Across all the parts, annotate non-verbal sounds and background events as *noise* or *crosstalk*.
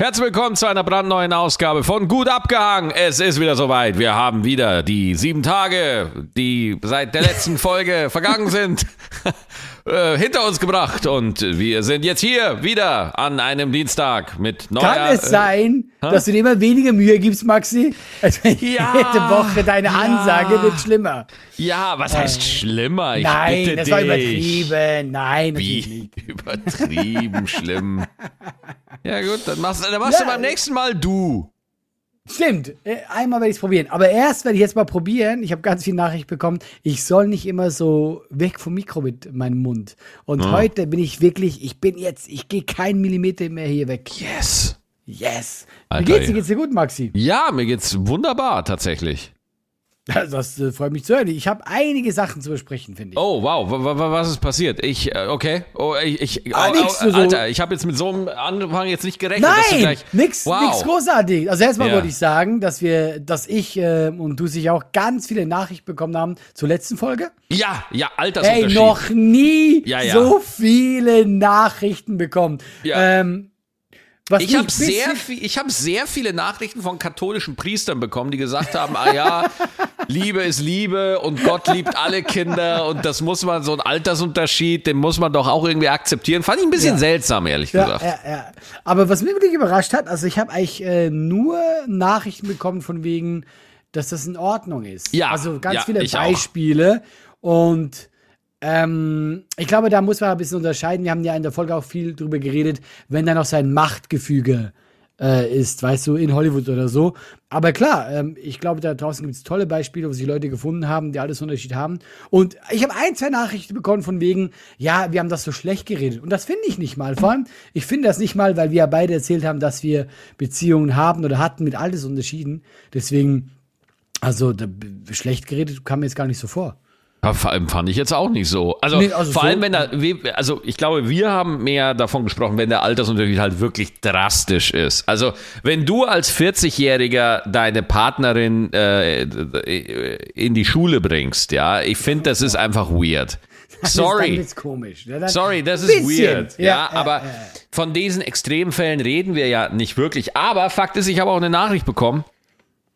Herzlich willkommen zu einer brandneuen Ausgabe von Gut abgehangen. Es ist wieder soweit. Wir haben wieder die sieben Tage, die seit der letzten *laughs* Folge vergangen sind, äh, hinter uns gebracht. Und wir sind jetzt hier wieder an einem Dienstag mit neuer... Kann es äh, sein, dass du dir immer weniger Mühe gibst, Maxi? Also *laughs* Ja. jede Woche deine Ja. Ansage wird schlimmer. Ja, was heißt schlimmer? Ich Nein, bitte das dich. war übertrieben. Nein, Wie *laughs* übertrieben schlimm. *laughs* Ja gut, dann machst, dann machst du Ja. beim nächsten Mal du. Stimmt, äh, einmal werde ich es probieren. Aber erst werde ich jetzt mal probieren. Ich habe ganz viel Nachricht bekommen. Ich soll nicht immer so weg vom Mikro mit meinem Mund. Und Ah. heute bin ich wirklich, ich bin jetzt, ich gehe keinen Millimeter mehr hier weg. Yes. Yes. Alter, Wie geht's dir? ja. Geht's dir gut, Maxi? Ja, mir geht's wunderbar tatsächlich. *laughs* Das, das äh, freut mich zu hören. Ich habe einige Sachen zu besprechen, finde ich. Oh, wow, wa- was ist passiert? Ich, äh, okay, oh, ich, ich Ah, oh, nix, oh, so- Alter, ich habe jetzt mit so einem Anfang jetzt nicht gerechnet. Nein, gleich, nix, wow. nix großartig. Also erstmal Ja. wollte ich sagen, dass wir, dass ich äh, und du sich auch ganz viele Nachrichten bekommen haben zur letzten Folge. Ja, ja, Ey, Altersunterschied. noch nie Ja, ja. so viele Nachrichten bekommen. Ja. Ähm, was Ich habe sehr, viel, ich hab sehr viele Nachrichten von katholischen Priestern bekommen, die gesagt haben, ah ja, *laughs* Liebe ist Liebe und Gott liebt alle Kinder und das muss man, so ein Altersunterschied, den muss man doch auch irgendwie akzeptieren. Fand ich ein bisschen Ja. seltsam, ehrlich Ja, gesagt. ja, ja. Aber was mich wirklich überrascht hat, also ich habe eigentlich äh, nur Nachrichten bekommen von wegen, dass das in Ordnung ist. Ja, Also ganz ja, viele ich auch. Beispiele. Und ähm, ich glaube, da muss man ein bisschen unterscheiden. Wir haben ja in der Folge auch viel drüber geredet, wenn da noch sein Machtgefüge äh, ist, weißt du, in Hollywood oder so. Aber klar, ähm, ich glaube, da draußen gibt es tolle Beispiele, wo sich Leute gefunden haben, die alles Unterschied haben. Und ich habe ein, zwei Nachrichten bekommen von wegen, ja, wir haben das so schlecht geredet. Und das finde ich nicht mal. Vor allem, ich finde das nicht mal, weil wir ja beide erzählt haben, dass wir Beziehungen haben oder hatten mit alles Unterschieden. Deswegen, also da, schlecht geredet kam mir jetzt gar nicht so vor. Ja, vor allem fand ich jetzt auch nicht so. Also, Nee, also vor so- allem, wenn da, we- also ich glaube, wir haben mehr davon gesprochen, wenn der Altersunterschied halt wirklich drastisch ist. Also, wenn du als 40-Jähriger deine Partnerin äh, in die Schule bringst, ja, ich finde, das ist einfach weird. *laughs* Das ist dann Sorry. jetzt komisch. ne? Dann- Sorry, das ist Bisschen. weird. Ja, Ja, ja, aber ja. von diesen Extremfällen reden wir ja nicht wirklich. Aber Fakt ist, ich habe auch eine Nachricht bekommen.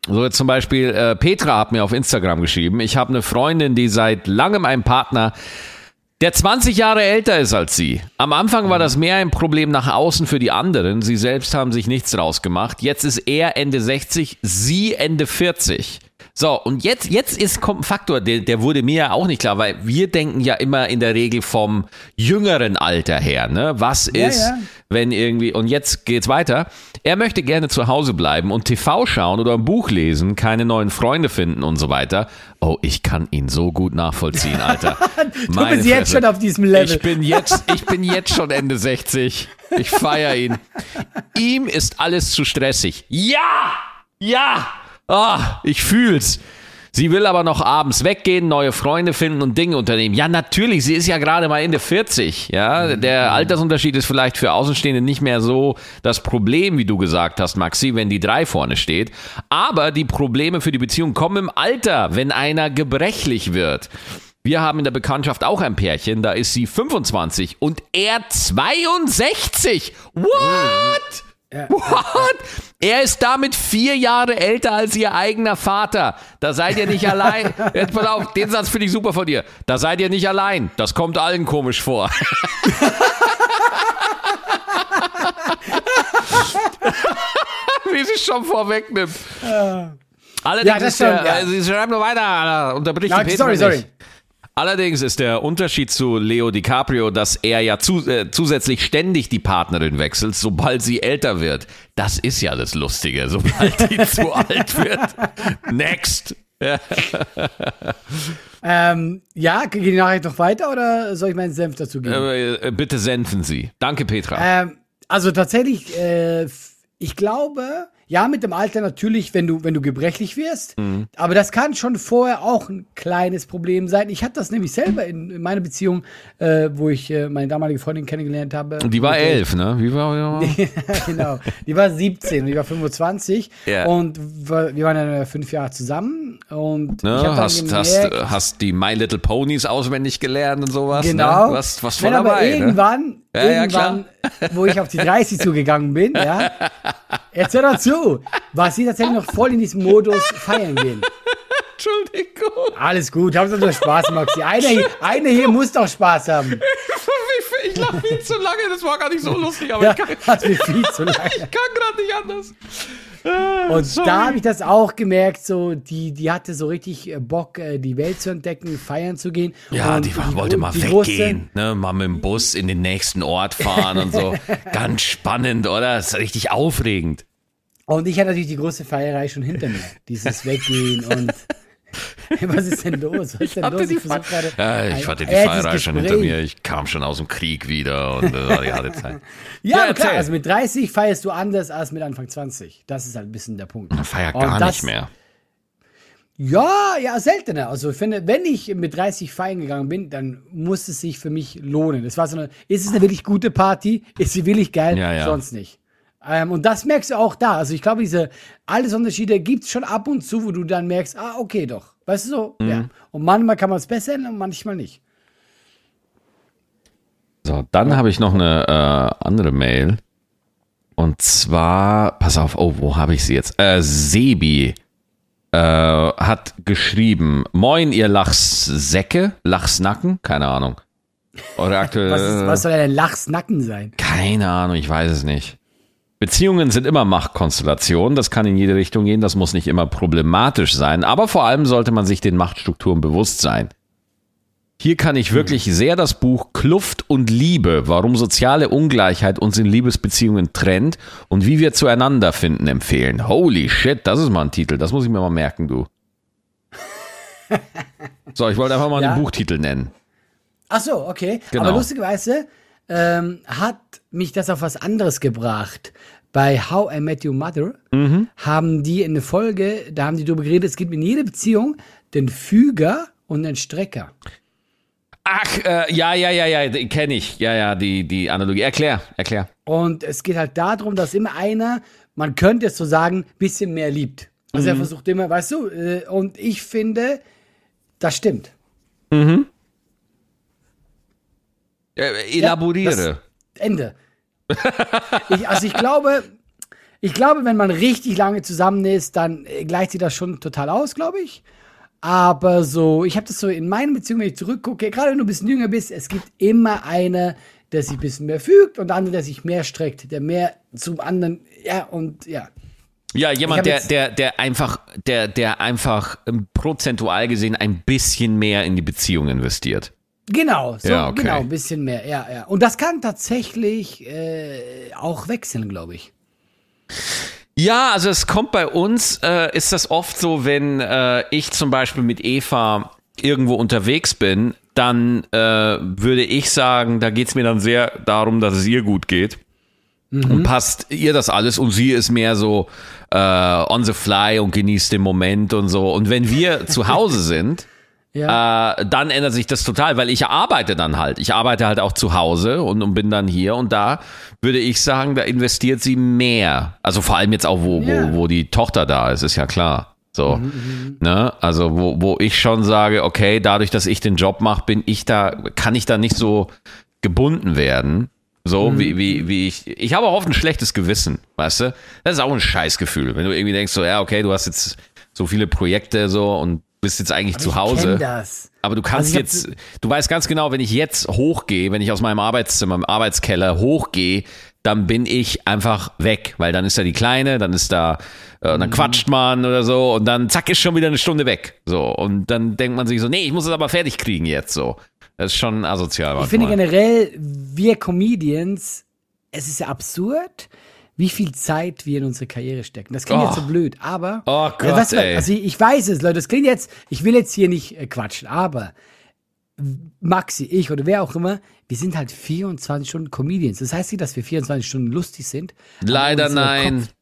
So jetzt zum Beispiel, äh, Petra hat mir auf Instagram geschrieben, ich habe eine Freundin, die seit langem einen Partner, der 20 Jahre älter ist als sie. Am Anfang war das mehr ein Problem nach außen für die anderen. Sie selbst haben sich nichts draus gemacht. Jetzt ist er Ende 60, sie Ende 40. So, und jetzt, jetzt ist, kommt ein Faktor, der, der wurde mir ja auch nicht klar, weil wir denken ja immer in der Regel vom jüngeren Alter her, ne? Was Ja, ist, ja. wenn irgendwie, und jetzt geht's weiter. Er möchte gerne zu Hause bleiben und TV schauen oder ein Buch lesen, keine neuen Freunde finden und so weiter. Oh, ich kann ihn so gut nachvollziehen, Alter. *laughs* Du bist jetzt schon auf diesem Level. Ich bin jetzt, ich bin jetzt schon Ende 60. Ich feiere ihn. Ihm ist alles zu stressig. Ja! Ja! Ah, ich fühl's. Sie will aber noch abends weggehen, neue Freunde finden und Dinge unternehmen. Ja, natürlich, sie ist ja gerade mal Ende 40. Ja, der Altersunterschied ist vielleicht für Außenstehende nicht mehr so das Problem, wie du gesagt hast, Maxi, wenn die drei vorne steht. Aber die Probleme für die Beziehung kommen im Alter, wenn einer gebrechlich wird. Wir haben in der Bekanntschaft auch ein Pärchen, da ist sie 25 und er 62. What? What? Er ist damit vier Jahre älter als ihr eigener Vater. Da seid ihr nicht allein. *laughs* Jetzt pass auf, den Satz finde ich super von dir. Da seid ihr nicht allein. Das kommt allen komisch vor. *laughs* Wie sie es schon vorwegnimmt. Allerdings Ja, das der, schon, ja. äh, sie schreibt nur weiter, unterbricht Ja, Petra sorry, nicht. Allerdings ist der Unterschied zu Leo DiCaprio, dass er ja zu, äh, zusätzlich ständig die Partnerin wechselt, sobald sie älter wird. Das ist ja das Lustige, sobald die *laughs* zu alt wird. Next. Ähm, ja, geht die Nachricht noch weiter oder soll ich meinen Senf dazu geben? Äh, bitte senfen Sie. Danke, Petra. Ähm, also tatsächlich, äh, ich glaube, ja, mit dem Alter natürlich, wenn du, wenn du gebrechlich wirst. Mhm. Aber das kann schon vorher auch ein kleines Problem sein. Ich hatte das nämlich selber in, in meiner Beziehung, äh, wo ich äh, meine damalige Freundin kennengelernt habe. Die war äh, elf, ne? Wie war die? *laughs* genau. Die war 17 und ich war 25. Ja. Und wir waren dann äh, fünf Jahre zusammen. Und Ne? ich dann Hast, hast, gemerkt, hast die My Little Ponies auswendig gelernt und sowas. Genau. Ne? Du hast was voll Nein, aber dabei. Ne? irgendwann, Ja, ja, irgendwann, wo ich auf die 30 *laughs* zugegangen bin, ja, jetzt hör doch zu, war sie tatsächlich noch voll in diesem Modus feiern gehen. Entschuldigung. Alles gut, haben Sie nur Spaß, Maxi. Einer hier, einer hier muss doch Spaß haben. *laughs* Ich lache viel zu lange, das war gar nicht so lustig, aber Ja, ich kann, hat mir viel zu lange. *laughs* ich kann gerade nicht anders. *laughs* Und Sorry. da habe ich das auch gemerkt, so, die, die hatte so richtig äh, Bock, äh, die Welt zu entdecken, feiern zu gehen. Ja, die, war- wollte mal die weggehen, ne? mal mit dem Bus in den nächsten Ort fahren und so. *laughs* Ganz spannend, oder? Das ist richtig aufregend. Und ich hatte natürlich die große Feierei schon hinter mir. Dieses Weggehen und. *laughs* *laughs* Was ist denn los? Was ist denn hatte los? die versuch Fe- gerade Ja, ein ich hatte die Feierei schon hinter mir. Ich kam schon aus dem Krieg wieder und das war die harte Zeit. *laughs* Ja, Ja, klar, also mit 30 feierst du anders als mit Anfang 20. Das ist halt ein bisschen der Punkt. Ich feier Und gar das- nicht mehr. Ja, ja, seltener. Also ich finde, wenn ich mit 30 feiern gegangen bin, dann muss es sich für mich lohnen. Das war so eine, ist es eine wirklich gute Party? Ist sie wirklich geil? Ja, ja. Sonst nicht. Ähm, und das merkst du auch da. Also ich glaube, diese alles Unterschiede gibt's schon ab und zu, wo du dann merkst, ah, okay, doch. Weißt du so? Mhm. Ja. Und manchmal kann man es besser und manchmal nicht. So, dann habe ich noch eine äh, andere Mail. Und zwar, pass auf, oh, wo habe ich sie jetzt? Äh, Sebi äh, hat geschrieben, Moin, ihr Lachssäcke, Lachsnacken, keine Ahnung. Oder *laughs* aktuell, Was, ist, was soll denn Lachsnacken sein? keine Ahnung, ich weiß es nicht. Beziehungen sind immer Machtkonstellationen, das kann in jede Richtung gehen, das muss nicht immer problematisch sein, aber vor allem sollte man sich den Machtstrukturen bewusst sein. Hier kann ich wirklich sehr das Buch Kluft und Liebe, warum soziale Ungleichheit uns in Liebesbeziehungen trennt und wie wir zueinander finden, empfehlen. Holy shit, das ist mal ein Titel, das muss ich mir mal merken, du. *laughs* So, ich wollte einfach mal Ja. einen Buchtitel nennen. Ach so, okay. Genau. Aber lustigerweise ähm, hat mich das auf was anderes gebracht. Bei How I Met Your Mother Mhm. haben die in der Folge, da haben die darüber geredet, es gibt in jeder Beziehung den Füger und den Strecker. Ach, äh, ja, ja, ja, ja, kenne ich. Ja, ja, die, die Analogie. Erklär, erklär. Und es geht halt darum, dass immer einer, man könnte es so sagen, bisschen mehr liebt. Also Mhm. er versucht immer, weißt du, äh, und ich finde, das stimmt. Äh, elaboriere. Das Ende. ich, also ich glaube, ich glaube, wenn man richtig lange zusammen ist, dann äh, gleicht sich das schon total aus, glaube ich. Aber so, ich habe das so in meinen Beziehungen, wenn ich zurückgucke, gerade wenn du ein bisschen jünger bist, es gibt immer einer, der sich ein bisschen mehr fügt und der andere, der sich mehr streckt, der mehr zum anderen, ja, und ja. Ja, jemand, der, der, der einfach, der, der einfach ähm, prozentual gesehen ein bisschen mehr in die Beziehung investiert. Genau, so, Ja, okay. genau, ein bisschen mehr, ja, ja. Und das kann tatsächlich äh, auch wechseln, glaube ich. Ja, also es kommt bei uns, äh, ist das oft so, wenn äh, ich zum Beispiel mit Eva irgendwo unterwegs bin, dann äh, würde ich sagen, da geht's mir dann sehr darum, dass es ihr gut geht. Und passt ihr das alles und sie ist mehr so äh, on the fly und genießt den Moment und so. Und wenn wir *laughs* zu Hause sind, Ja. äh, dann ändert sich das total, weil ich arbeite dann halt. Ich arbeite halt auch zu Hause und, und bin dann hier und da würde ich sagen, da investiert sie mehr. Also vor allem jetzt auch, wo, Ja. wo, wo die Tochter da ist, ist ja klar. So, ne? Also wo, wo ich schon sage, okay, dadurch, dass ich den Job mache, bin ich da, kann ich da nicht so gebunden werden. So, wie, wie, wie ich. Ich habe auch oft ein schlechtes Gewissen, weißt du? Das ist auch ein Scheißgefühl, wenn du irgendwie denkst, so, ja, okay, du hast jetzt so viele Projekte so und bist jetzt eigentlich zu Ich Hause. kenn das. Aber du kannst Also ich jetzt, du weißt ganz genau, wenn ich jetzt hochgehe, wenn ich aus meinem Arbeitszimmer, im Arbeitskeller hochgehe, dann bin ich einfach weg, weil dann ist da die Kleine, dann ist da, äh, Mhm. dann quatscht man oder so und dann zack ist schon wieder eine Stunde weg. So und dann denkt man sich so, nee, ich muss es aber fertig kriegen jetzt so. Das ist schon asozial. Ich finde generell, wir Comedians, es ist ja absurd, wie viel Zeit wir in unsere Karriere stecken. Das klingt Oh. jetzt so blöd, aber. Oh Ja, Gott, du, ey. Also ich, ich weiß es, Leute, das klingt jetzt, ich will jetzt hier nicht äh, quatschen, aber Maxi, ich oder wer auch immer, wir sind halt 24 Stunden Comedians. Das heißt nicht, dass wir 24 Stunden lustig sind. Leider nein. Kopf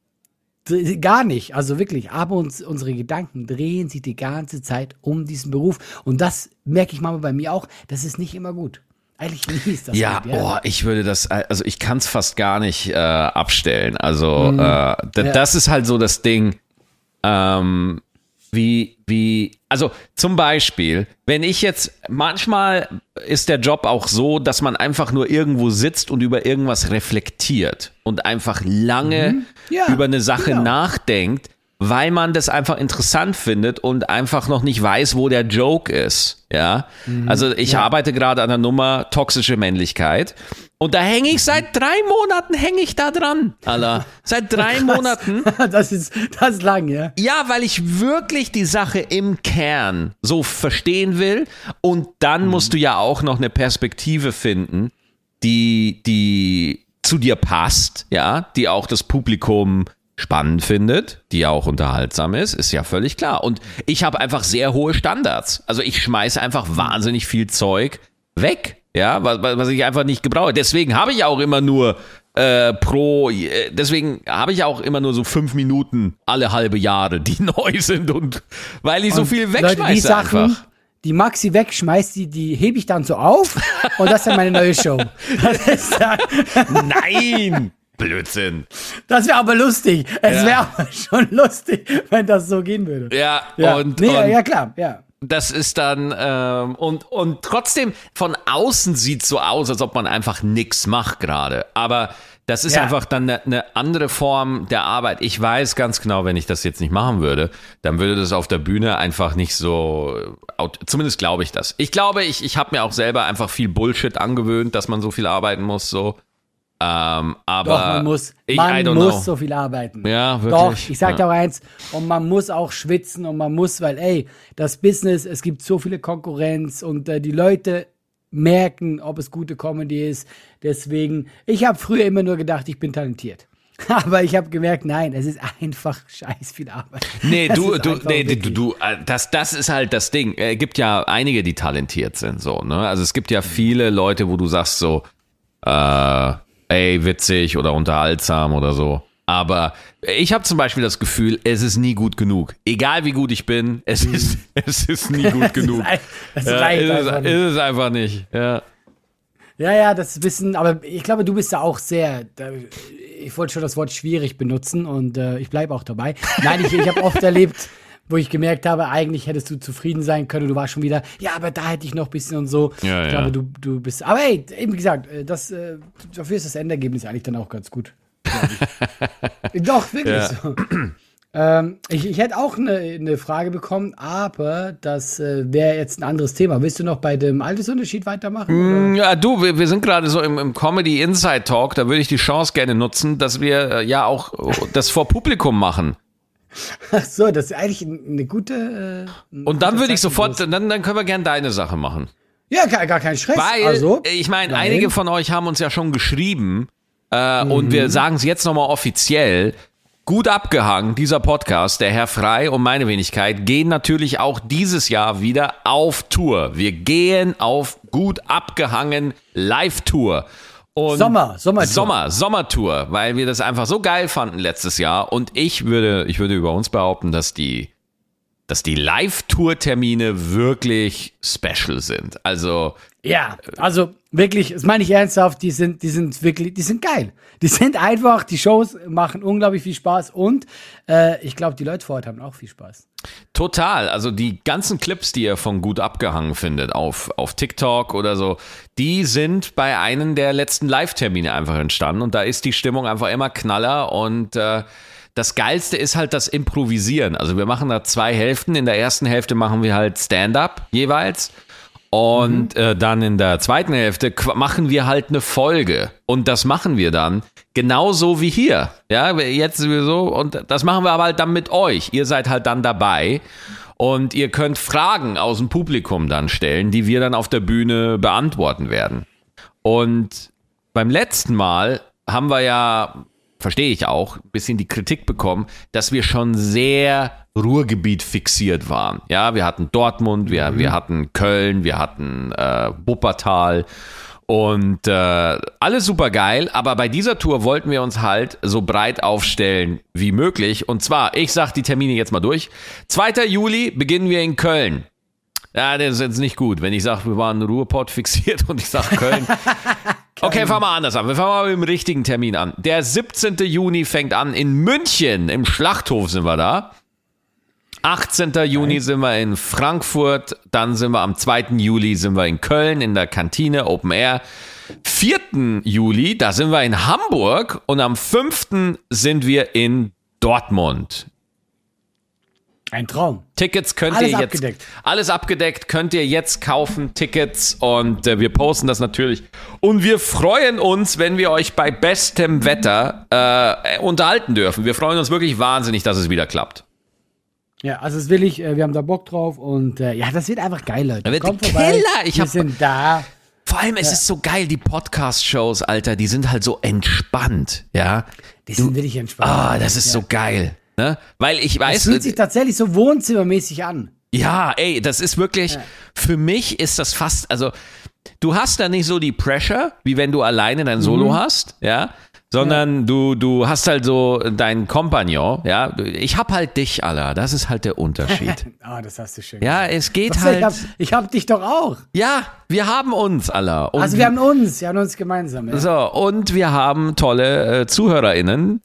Gar nicht, also wirklich. Aber uns, unsere Gedanken drehen sich die ganze Zeit um diesen Beruf. Und das merke ich manchmal bei mir auch. Das ist nicht immer gut. Eigentlich nie ist das Ja, gut. boah, ich würde das, also ich kann es fast gar nicht äh, abstellen. Also Mhm. äh, d- das ist halt so das Ding. Ähm, wie, wie, also zum Beispiel, wenn ich jetzt, manchmal ist der Job auch so, dass man einfach nur irgendwo sitzt und über irgendwas reflektiert und einfach lange Mhm. Ja, über eine Sache genau. nachdenkt, weil man das einfach interessant findet und einfach noch nicht weiß, wo der Joke ist. Ja, Mhm. also ich arbeite gerade an der Nummer toxische Männlichkeit. Und da hänge ich seit drei Monaten hänge ich da dran, Alter. Seit drei *laughs* Monaten. *laughs* das ist, das ist lang, ja. Ja, weil ich wirklich die Sache im Kern so verstehen will. Und dann musst du ja auch noch eine Perspektive finden, die, die zu dir passt, ja, die auch das Publikum spannend findet, die auch unterhaltsam ist, ist ja völlig klar. Und ich habe einfach sehr hohe Standards. Also ich schmeiße einfach wahnsinnig viel Zeug weg, ja, was, was ich einfach nicht gebrauche. Deswegen habe ich auch immer nur äh, pro, äh, deswegen habe ich auch immer nur so fünf Minuten alle halbe Jahre, die *laughs* neu sind und weil ich so viel Leute, die wegschmeiße Sachen, einfach. die Maxi wegschmeißt, die, die hebe ich dann so auf und das ist dann meine neue Show. *laughs* Dann- Nein! Blödsinn. das wäre aber lustig. Es Ja. wäre aber schon lustig, wenn das so gehen würde. Ja, Ja, und, nee, und ja klar, ja. das ist dann ähm, und und trotzdem von außen sieht so aus, als ob man einfach nix macht gerade. Aber das ist Ja. einfach dann eine, eine andere Form der Arbeit. Ich weiß ganz genau, wenn ich das jetzt nicht machen würde, dann würde das auf der Bühne einfach nicht so. äh, Zumindest glaube ich das. Ich glaube, ich ich habe mir auch selber einfach viel Bullshit angewöhnt, dass man so viel arbeiten muss. So. Ähm, aber Doch, man muss, ich, man muss know. so viel arbeiten. Ja, wirklich. Doch, ich sag Ja. dir auch eins, und man muss auch schwitzen und man muss, weil, ey, das Business, es gibt so viele Konkurrenz und äh, die Leute merken, ob es gute Comedy ist. Deswegen, ich habe früher immer nur gedacht, ich bin talentiert. *laughs* Aber ich habe gemerkt, nein, es ist einfach scheiß viel Arbeit. Nee, *laughs* Es du, du, nee, du, du, äh, das, das ist halt das Ding. Es gibt ja einige, die talentiert sind, so, ne? Also es gibt ja viele Leute, wo du sagst so, äh, ey, witzig oder unterhaltsam oder so. Aber ich habe zum Beispiel das Gefühl, es ist nie gut genug. Egal wie gut ich bin, es ist, *laughs* es ist nie gut *laughs* genug. ein- es ja, ist, es, einfach nicht. ist es einfach nicht. Ja. Ja, ja, das Wissen, aber ich glaube, du bist da auch sehr, da, ich wollte schon das Wort schwierig benutzen und äh, ich bleibe auch dabei. Nein, ich, ich habe oft erlebt, wo ich gemerkt habe, eigentlich hättest du zufrieden sein können, du warst schon wieder, ja, aber da hätte ich noch ein bisschen und so. Ja, ich ja. glaube, du, du bist, aber hey, eben gesagt, äh, das, äh, dafür ist das Endergebnis eigentlich dann auch ganz gut. *laughs* Doch, wirklich Ja. so. Ähm, ich, ich hätte auch eine, eine Frage bekommen, aber das äh, wäre jetzt ein anderes Thema. Willst du noch bei dem Altersunterschied weitermachen? oder? Ja, du, wir, wir sind gerade so im, im Comedy Inside Talk, da würde ich die Chance gerne nutzen, dass wir äh, ja auch das vor Publikum machen. *laughs* Ach so, das ist eigentlich eine gute. Äh, Und dann würde ich sofort, dann, dann können wir gerne deine Sache machen. Ja, gar, gar kein Stress. Weil, also, ich meine, einige von euch haben uns ja schon geschrieben äh, und Mhm. wir sagen es jetzt nochmal offiziell. Gut abgehangen, dieser Podcast, der Herr Frei und meine Wenigkeit, gehen natürlich auch dieses Jahr wieder auf Tour. Wir gehen auf gut abgehangen Live-Tour. Und Sommer, Sommertour. Sommer, Sommertour, weil wir das einfach so geil fanden letztes Jahr. Und ich würde, ich würde über uns behaupten, dass die, dass die Live-Tour-Termine wirklich special sind. Also, Ja, also wirklich, das meine ich ernsthaft, die sind, die sind wirklich, die sind geil. Die sind einfach, die Shows machen unglaublich viel Spaß und äh, ich glaube, die Leute vor Ort haben auch viel Spaß. Total. Also die ganzen Clips, die ihr von gut abgehangen findet auf, auf TikTok oder so, die sind bei einem der letzten Live-Termine einfach entstanden und da ist die Stimmung einfach immer knaller und äh, das Geilste ist halt das Improvisieren. Also wir machen da zwei Hälften. In der ersten Hälfte machen wir halt Stand-up jeweils. Und äh, dann in der zweiten Hälfte machen wir halt eine Folge. Und das machen wir dann genauso wie hier. Ja, jetzt sowieso. Und das machen wir aber halt dann mit euch. Ihr seid halt dann dabei. Und ihr könnt Fragen aus dem Publikum dann stellen, die wir dann auf der Bühne beantworten werden. Und beim letzten Mal haben wir ja, verstehe ich auch, ein bisschen die Kritik bekommen, dass wir schon sehr Ruhrgebiet fixiert waren. Ja, wir hatten Dortmund, wir, wir hatten Köln, wir hatten äh, Wuppertal und äh, alles super geil, aber bei dieser Tour wollten wir uns halt so breit aufstellen wie möglich. Und zwar, ich sag die Termine jetzt mal durch. 2. Juli beginnen wir in Köln. Ja, das ist jetzt nicht gut, wenn ich sage, wir waren Ruhrpott *laughs* fixiert und ich sage Köln. *laughs* Okay, fangen wir anders an. Wir fangen mal mit dem richtigen Termin an. Der 17. Juni fängt an in München. Im Schlachthof sind wir da. 18. Juni sind wir in Frankfurt, dann sind wir am 2. Juli sind wir in Köln in der Kantine Open Air. 4. Juli, da sind wir in Hamburg und am 5. sind wir in Dortmund. Ein Traum. Tickets könnt Alles ihr jetzt abgedeckt. alles abgedeckt könnt ihr jetzt kaufen Tickets und äh, wir posten das natürlich und wir freuen uns, wenn wir euch bei bestem Wetter äh, unterhalten dürfen. Wir freuen uns wirklich wahnsinnig, dass es wieder klappt. Ja, also es will ich, äh, wir haben da Bock drauf und äh, ja, das wird einfach geil, Leute. Da wird Kommt die vorbei. Ich wir hab- sind da. Vor allem, es ist so geil, die Podcast-Shows, Alter, die sind halt so entspannt, ja. Die sind wirklich entspannt. Ah, das ist so geil, ne? Weil ich Es weiß, fühlt sich tatsächlich so wohnzimmermäßig an. Ja, ey, das ist wirklich, für mich ist das fast, also du hast da nicht so die Pressure, wie wenn du alleine dein Solo Mhm. hast, ja, sondern du, du hast halt so deinen Kompagnon, ja. Ich hab halt dich, Alter, das ist halt der Unterschied. *laughs* Ah, das hast du schön. ja, es geht gesagt. Ich hab, halt, ich hab dich doch auch. ja, wir haben uns. Und Also wir haben uns, wir haben uns gemeinsam. Ja. so, und wir haben tolle äh, ZuhörerInnen,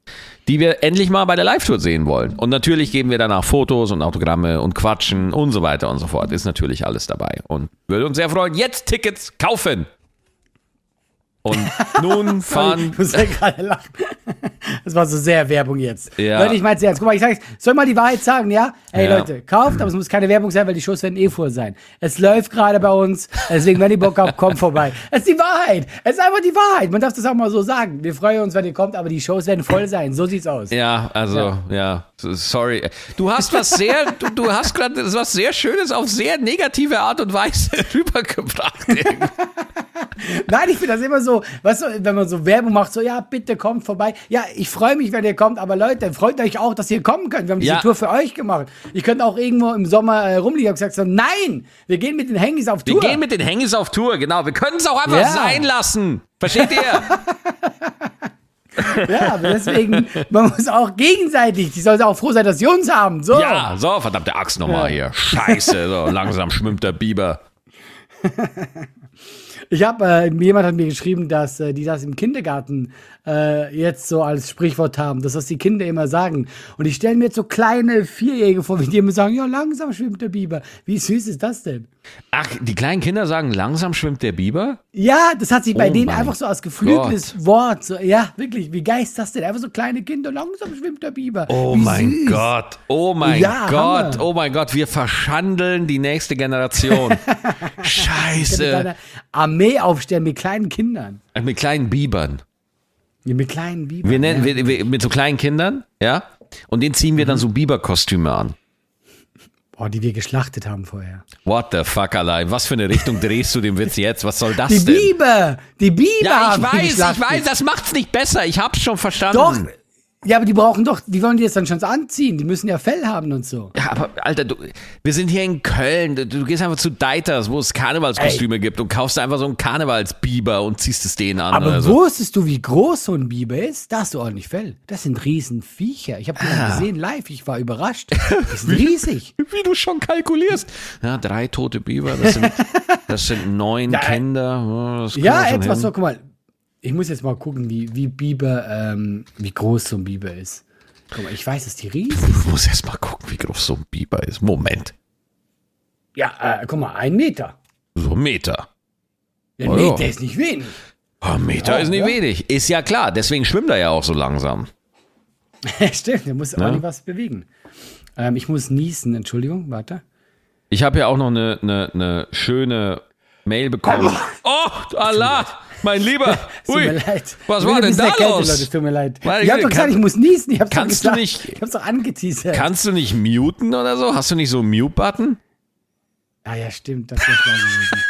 die wir endlich mal bei der Live-Tour sehen wollen. Und natürlich geben wir danach Fotos und Autogramme und quatschen und so weiter und so fort. Ist natürlich alles dabei. Und würde uns sehr freuen. Jetzt Tickets kaufen! Und *laughs* nun fahren. Ich muss ja gerade lachen. Das war so sehr Werbung jetzt. Ja. Leute, ich mein's ernst. Guck mal, ich sag's, soll mal die Wahrheit sagen, ja? Ey Ja. Leute, kauft, aber es muss keine Werbung sein, weil die Shows werden eh vor sein. Es läuft gerade bei uns, deswegen, wenn ihr Bock habt, kommt vorbei. *laughs* Es ist die Wahrheit. Es ist einfach die Wahrheit. Man darf das auch mal so sagen. Wir freuen uns, wenn ihr kommt, aber die Shows werden voll sein. So sieht's aus. Ja, also, ja. Sorry. Du hast was sehr, du, du hast gerade was sehr Schönes auf sehr negative Art und Weise *laughs* rübergebracht. *laughs* Nein, ich finde das immer so, weißt du, wenn man so Werbung macht, so, ja, bitte kommt vorbei. Ja, ich freue mich, wenn ihr kommt, aber Leute, freut euch auch, dass ihr kommen könnt. Wir haben diese Ja. Tour für euch gemacht. Ich könnte auch irgendwo im Sommer äh, rumliegen. Habe gesagt, so, nein, wir gehen mit den Hengis auf Wir Tour. gehen mit den Hengis auf Tour, genau. Wir können es auch einfach Ja. sein lassen. Versteht ihr? *laughs* *laughs* ja, deswegen, man muss auch gegenseitig, die sollen auch froh sein, dass sie uns haben. So. Ja, so, verdammte Axt nochmal hier. Scheiße, so langsam schwimmt der Biber. *laughs* Ich habe, äh, jemand hat mir geschrieben, dass äh, die das im Kindergarten äh, jetzt so als Sprichwort haben, dass das die Kinder immer sagen. Und ich stelle mir jetzt so kleine Vierjährige vor, wie die immer sagen, ja, langsam schwimmt der Biber. Wie süß ist das denn? Ach, die kleinen Kinder sagen, langsam schwimmt der Biber? Ja, das hat sich bei Oh denen einfach so als geflügeltes Wort. So, ja, wirklich, wie geil ist das denn? Einfach so kleine Kinder, langsam schwimmt der Biber. Oh wie mein süß. Gott, oh mein Ja, Gott, Hammer. oh mein Gott, wir verschandeln die nächste Generation. *laughs* Scheiße. Armee aufstellen mit kleinen Kindern. Mit kleinen Bibern. Ja, mit kleinen Bibern. Wir nennen, ja. wir, wir, mit so kleinen Kindern, ja? Und denen ziehen wir dann so Biberkostüme an. Boah, die wir geschlachtet haben vorher. What the fuck, allein? Was für eine Richtung drehst du den Witz jetzt? Was soll das Die denn? Biber! Die Biber Ja, ich weiß, ich weiß, das macht's nicht besser. Ich hab's schon verstanden. Doch! Ja, aber die brauchen doch, wie wollen die das dann schon anziehen? Die müssen ja Fell haben und so. Ja, aber Alter, du, wir sind hier in Köln. Du, du gehst einfach zu Deiters, wo es Karnevalskostüme gibt und kaufst einfach so einen Karnevalsbiber und ziehst es denen an Aber so. wusstest du, wie groß so ein Biber ist? Da hast du ordentlich Fell. Das sind Riesenviecher. Ich habe die Ah. gesehen live. Ich war überrascht. *laughs* Die sind riesig. Wie du schon kalkulierst. Ja, drei tote Biber, das sind, *laughs* das sind neun Ja, Kinder. Ja, das Ja, etwas hin. so, guck mal. Ich muss jetzt mal gucken, wie, wie Biber, ähm, wie groß so ein Biber ist. Guck mal, ich weiß, dass die riesig sind. Ich muss erst mal gucken, wie groß so ein Biber ist. Moment. Ja, äh, guck mal, ein Meter. So ein Meter. Ja, ein ja. Meter ist nicht wenig. Ein Meter Ja, ist nicht ja. wenig. Ist ja klar, deswegen schwimmt er ja auch so langsam. *laughs* Stimmt, der muss ordentlich was bewegen. Ähm, ich muss niesen, Entschuldigung, warte. Ich habe ja auch noch eine, eine, eine schöne Mail bekommen. Oh, Allah, mein Lieber. *laughs* Tut mir Ui, leid. was war denn da erkältet, los? Leute, tut mir leid. Meine ich hab Güte, doch gesagt, ich muss niesen. Ich hab's doch kannst du gesagt. nicht- Ich hab's doch angeteasert. Kannst du nicht muten oder so? Hast du nicht so einen Mute-Button? ah ja, stimmt, das gewesen.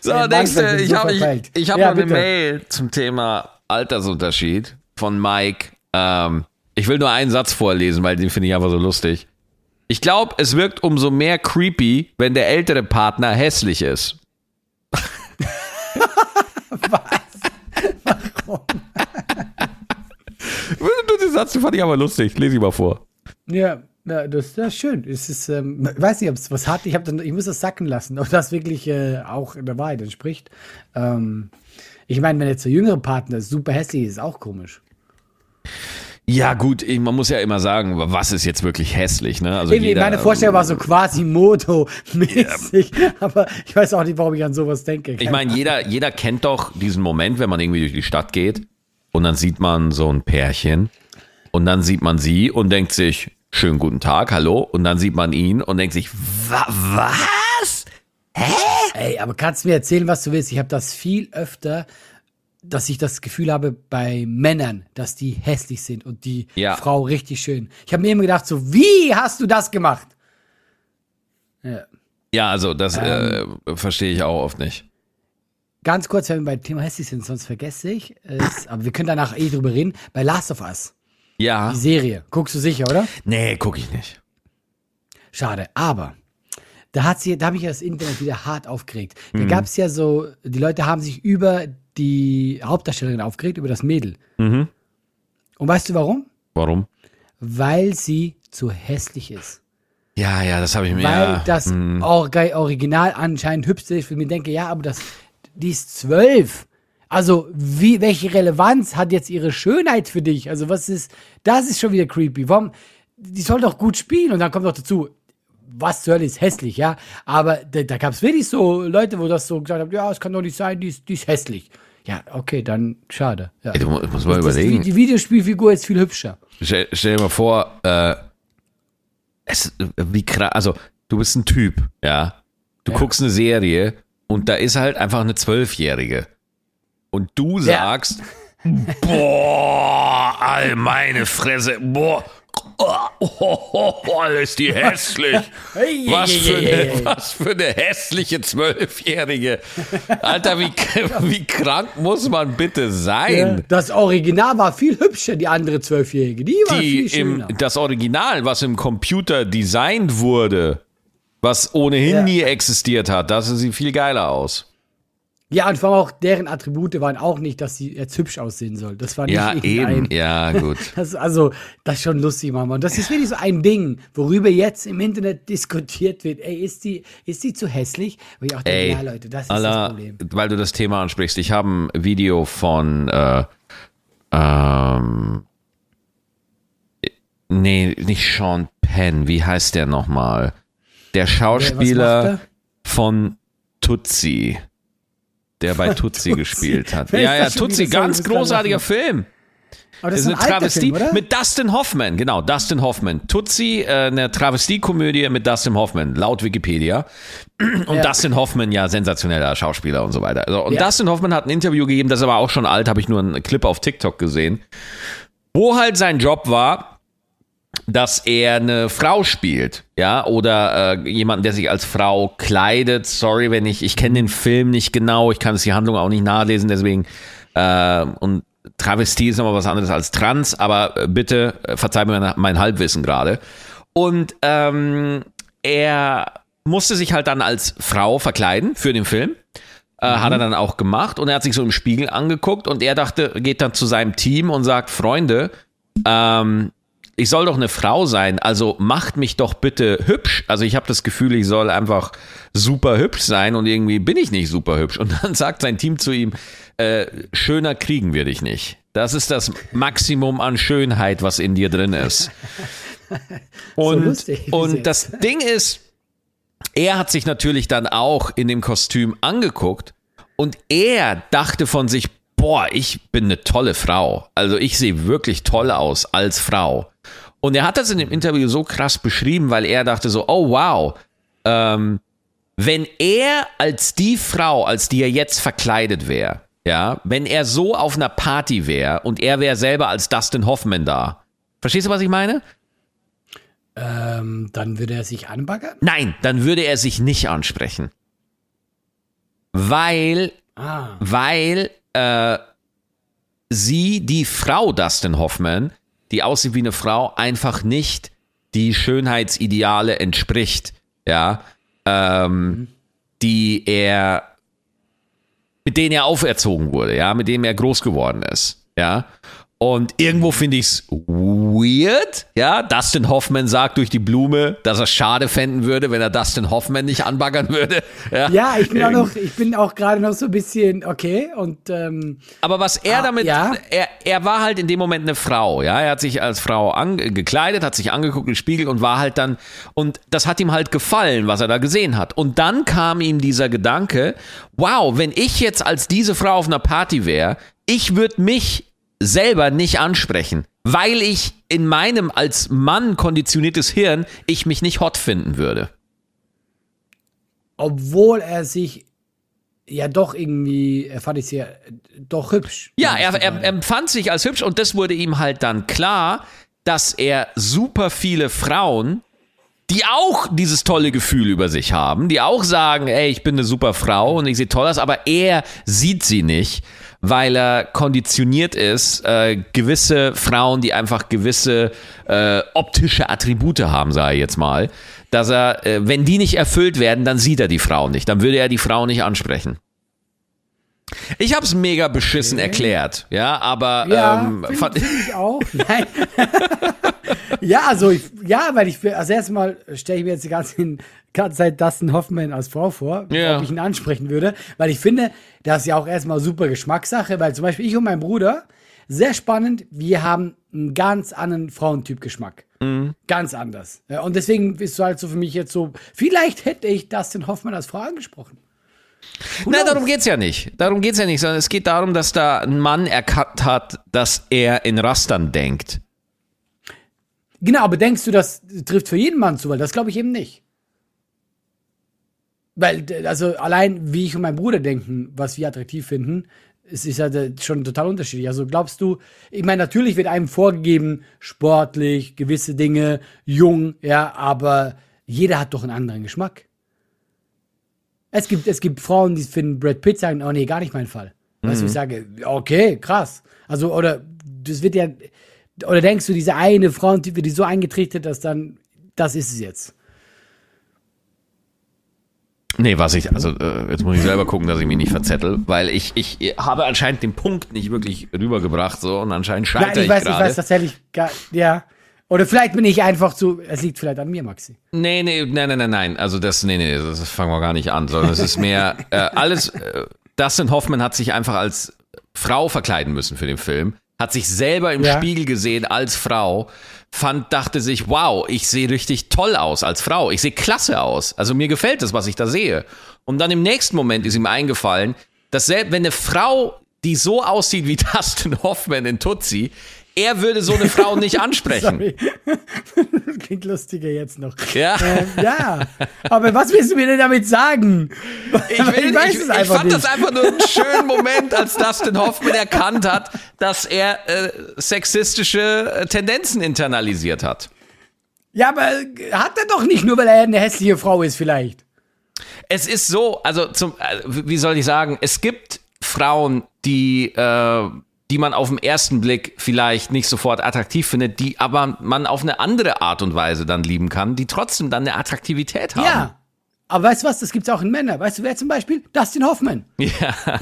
So, Ja, *laughs* nächste. Ich habe ich, ich hab Ja, eine bitte. Mail zum Thema Altersunterschied von Mike. Ähm, ich will nur einen Satz vorlesen, weil den finde ich einfach so lustig. Ich glaube, es wirkt umso mehr creepy, wenn der ältere Partner hässlich ist. *laughs* Was? Den Satz fand ich aber lustig. Lese ich mal vor. Ja, ja das, ist schön. Es ist, ähm, ich weiß nicht, ob es was hat. Ich, hab dann, ich muss das sacken lassen, *laughs* ob das wirklich äh, auch der Wahrheit entspricht. Ähm, ich meine, wenn jetzt der jüngere Partner super hässlich ist, ist auch komisch. Ja, gut, man muss ja immer sagen, was ist jetzt wirklich hässlich, ne? Also jeder, meine Vorstellung war so quasi Moto-mäßig, aber ich weiß auch nicht, warum ich an sowas denke. Ich meine, jeder, jeder kennt doch diesen Moment, wenn man irgendwie durch die Stadt geht und dann sieht man so ein Pärchen und dann sieht man sie und denkt sich, schönen guten Tag, hallo, und dann sieht man ihn und denkt sich, wa was? Ey, aber kannst du mir erzählen, was du willst? Ich habe das viel öfter, dass ich das Gefühl habe bei Männern, dass die hässlich sind und die Ja. Frau richtig schön. Ich habe mir immer gedacht, so, wie hast du das gemacht? Ja. Ja, also das äh, verstehe ich auch oft nicht. Ganz kurz, wenn wir bei Thema hässlich sind, sonst vergesse ich es, aber wir können danach eh drüber reden, bei Last of Us, Ja. die Serie. Guckst du sicher, oder? Nee, gucke ich nicht. Schade, aber da hat sie, da habe ich das Internet wieder hart aufgeregt. Da Mhm. gab es ja so, die Leute haben sich über die Hauptdarstellerin aufgeregt, über das Mädel. Mhm. Und weißt du warum? Warum? Weil sie zu hässlich ist. Ja, ja, das habe ich mir. Weil ja, das. Orga- Original anscheinend hübsch ist. Ich mir denke, ja, aber das, die ist zwölf. Also, wie, welche Relevanz hat jetzt ihre Schönheit für dich? Also, was ist, das ist schon wieder creepy. Warum, die soll doch gut spielen und dann kommt noch dazu, was zur Hölle ist hässlich, ja? Aber da, da gab es wirklich so Leute, wo das so gesagt haben, ja, es kann doch nicht sein, die ist, die ist hässlich. Ja, okay, dann schade. Ja. Ey, du mu- musst mal überlegen. die, Videospielfigur ist viel hübscher. Stell, stell dir mal vor, äh, es, wie krass, also du bist ein Typ, ja. Du Ja. guckst eine Serie und da ist halt einfach eine Zwölfjährige. Und du Ja. sagst, *laughs* boah, all meine Fresse, boah, oh, oh, oh, oh, ist die hässlich. Was für, eine, was für eine hässliche Zwölfjährige. Alter, wie, *laughs* wie krank muss man bitte sein? Das Original war viel hübscher, die andere Zwölfjährige. Die war die viel im, schöner. das Original, was im Computer designt wurde, was ohnehin Ja. nie existiert hat, da sieht sie viel geiler aus. Ja, und vor allem auch deren Attribute waren auch nicht, dass sie jetzt hübsch aussehen soll. Das war nicht Ja, eben. Ja, gut. *laughs* Das, also, das ist schon lustig, Mama. Und das ist wirklich so ein Ding, worüber jetzt im Internet diskutiert wird. Ey, ist die, ist die zu hässlich? Wo ich auch denke, Ey, ja, Leute, das ist Allah, das Problem. weil du das Thema ansprichst, ich habe ein Video von äh, ähm, nee, nicht Sean Penn, wie heißt der nochmal? Der Schauspieler macht er? von Tutsi, der bei Tutsi Tutsi. gespielt hat. Ja, ja, Tutsi, ganz großartiger. Film. Aber Das ist eine ein Travestie Film, mit Dustin Hoffman, genau, Dustin Hoffman. Tutsi, äh, eine Travestiekomödie mit Dustin Hoffman, laut Wikipedia. *clears throat* Und Ja. Dustin Hoffman, ja, sensationeller Schauspieler und so weiter. Also, und Ja. Dustin Hoffman hat ein Interview gegeben, das ist aber auch schon alt, habe ich nur einen Clip auf TikTok gesehen, wo halt sein Job war, dass er eine Frau spielt, ja, oder äh, jemanden, der sich als Frau kleidet. Sorry, wenn ich, ich kenne den Film nicht genau, ich kann es die Handlung auch nicht nachlesen, deswegen äh, und Travestie ist nochmal was anderes als Trans, aber äh, bitte äh, verzeih mir mein, mein Halbwissen gerade. Und ähm, er musste sich halt dann als Frau verkleiden für den Film. Äh, Hat er dann auch gemacht und er hat sich so im Spiegel angeguckt und er dachte, geht dann zu seinem Team und sagt, Freunde, ähm, ich soll doch eine Frau sein, also macht mich doch bitte hübsch. Also ich habe das Gefühl, ich soll einfach super hübsch sein und irgendwie bin ich nicht super hübsch. Und dann *laughs* sagt sein Team zu ihm, äh, schöner kriegen wir dich nicht. Das ist das Maximum an Schönheit, was in dir drin ist. *laughs* Und, lustig, wie sie und das Ding ist, er hat sich natürlich dann auch in dem Kostüm angeguckt und er dachte von sich, boah, ich bin eine tolle Frau. Also ich sehe wirklich toll aus als Frau. Und er hat das in dem Interview so krass beschrieben, weil er dachte so, oh wow, ähm, wenn er als die Frau, als die er jetzt verkleidet wäre, ja, wenn er so auf einer Party wäre und er wäre selber als Dustin Hoffman da. Verstehst du, was ich meine? Ähm, dann würde er sich anbaggern? Nein, dann würde er sich nicht ansprechen. Weil, Ah. weil äh, sie, die Frau Dustin Hoffman, die aussieht wie eine Frau, einfach nicht die Schönheitsideale entspricht, ja, ähm, die er, mit denen er auferzogen wurde, ja, mit denen er groß geworden ist, ja. Und irgendwo finde ich es weird, ja. Dustin Hoffman sagt durch die Blume, dass er schade fänden würde, wenn er Dustin Hoffman nicht anbaggern würde. Ja, Ja, ich bin auch noch, ich bin auch gerade noch so ein bisschen okay und ähm, Aber was er Ah, damit, ja. er, er war halt in dem Moment eine Frau, ja. Er hat sich als Frau an, gekleidet, hat sich angeguckt im Spiegel und war halt dann, und das hat ihm halt gefallen, was er da gesehen hat. Und dann kam ihm dieser Gedanke, wow, wenn ich jetzt als diese Frau auf einer Party wäre, ich würde mich selber nicht ansprechen, weil ich in meinem als Mann konditioniertes Hirn, ich mich nicht hot finden würde. obwohl er sich ja doch irgendwie, er fand ich sehr, äh, doch hübsch. Ja, er, er, er empfand sich als hübsch und das wurde ihm halt dann klar, dass er super viele Frauen, die auch dieses tolle Gefühl über sich haben, die auch sagen, ey, ich bin eine super Frau und ich sehe toll aus, aber er sieht sie nicht, weil er konditioniert ist, äh, gewisse Frauen, die einfach gewisse äh, optische Attribute haben, sage ich jetzt mal, dass er, äh, wenn die nicht erfüllt werden, dann sieht er die Frau nicht, dann würde er die Frau nicht ansprechen. Ich habe es mega beschissen erklärt, ja, aber Ja, ähm, finde fand, find ich auch. *laughs* Nein. *laughs* ja, also ich, ja, weil ich, also erstmal stelle ich mir jetzt die ganze, ganze Zeit Dustin Hoffman als Frau vor, Ja. ob ich ihn ansprechen würde, weil ich finde, das ist ja auch erstmal super Geschmackssache, weil zum Beispiel ich und mein Bruder, sehr spannend, wir haben einen ganz anderen Frauentyp-Geschmack. Mhm. Ganz anders. Und deswegen bist du halt so für mich jetzt so, vielleicht hätte ich Dustin Hoffman als Frau angesprochen. Nein, darum geht's ja nicht. Darum geht's ja nicht, sondern es geht darum, dass da ein Mann erkannt hat, dass er in Rastern denkt. Genau, aber denkst du, das trifft für jeden Mann zu? Weil das glaube ich eben nicht. Weil, also allein wie ich und mein Bruder denken, was wir attraktiv finden, es ist ja d- schon total unterschiedlich. Also glaubst du, ich meine, natürlich wird einem vorgegeben, sportlich, gewisse Dinge, jung, ja, aber jeder hat doch einen anderen Geschmack. Es gibt, es gibt Frauen, die finden Brad Pitt sagen, oh nee, gar nicht mein Fall. Weißt du, ich sage, okay, krass. Also, oder das wird ja, oder denkst du, diese eine Frauentyp wird die so eingetrichtert, dass dann, das ist es jetzt. Nee, was ich, also äh, jetzt muss ich selber gucken, dass ich mich nicht verzettel, weil ich, ich habe anscheinend den Punkt nicht wirklich rübergebracht so und anscheinend scheitere Nein, ich ich, weiß, ich gerade. weiß tatsächlich gar, ja. Oder vielleicht bin ich einfach zu, es liegt vielleicht an mir, Maxi. Nee, nee, nein, nein, nein, nein. Also das, nee, nee, das fangen wir gar nicht an, sondern es ist mehr äh, alles. Äh, Dustin Hoffman hat sich einfach als Frau verkleiden müssen für den Film, hat sich selber im Ja. Spiegel gesehen als Frau, fand, dachte sich, wow, ich sehe richtig toll aus als Frau, ich sehe klasse aus. Also mir gefällt das, was ich da sehe. Und dann im nächsten Moment ist ihm eingefallen, dass selbst wenn eine Frau, die so aussieht wie *laughs* Dustin Hoffman in Tutsi, er würde so eine Frau nicht *laughs* ansprechen. Sorry. *laughs* Klingt lustiger jetzt noch. Ja. Ähm, ja. Aber was willst du mir denn damit sagen? Ich, will, ich, weiß ich, es einfach fand nicht. das einfach nur einen schönen Moment, als Dustin Hoffman erkannt hat, dass er äh, sexistische äh, Tendenzen internalisiert hat. Ja, aber äh, hat er doch nicht, nur weil er eine hässliche Frau ist, vielleicht. Es ist so, also zum, äh, wie soll ich sagen, es gibt Frauen, die, äh, die man auf den ersten Blick vielleicht nicht sofort attraktiv findet, die aber man auf eine andere Art und Weise dann lieben kann, die trotzdem dann eine Attraktivität haben. Ja. Aber weißt du was, das gibt's auch in Männern. Weißt du, wer zum Beispiel? Dustin Hoffman. *laughs* Ja. *laughs*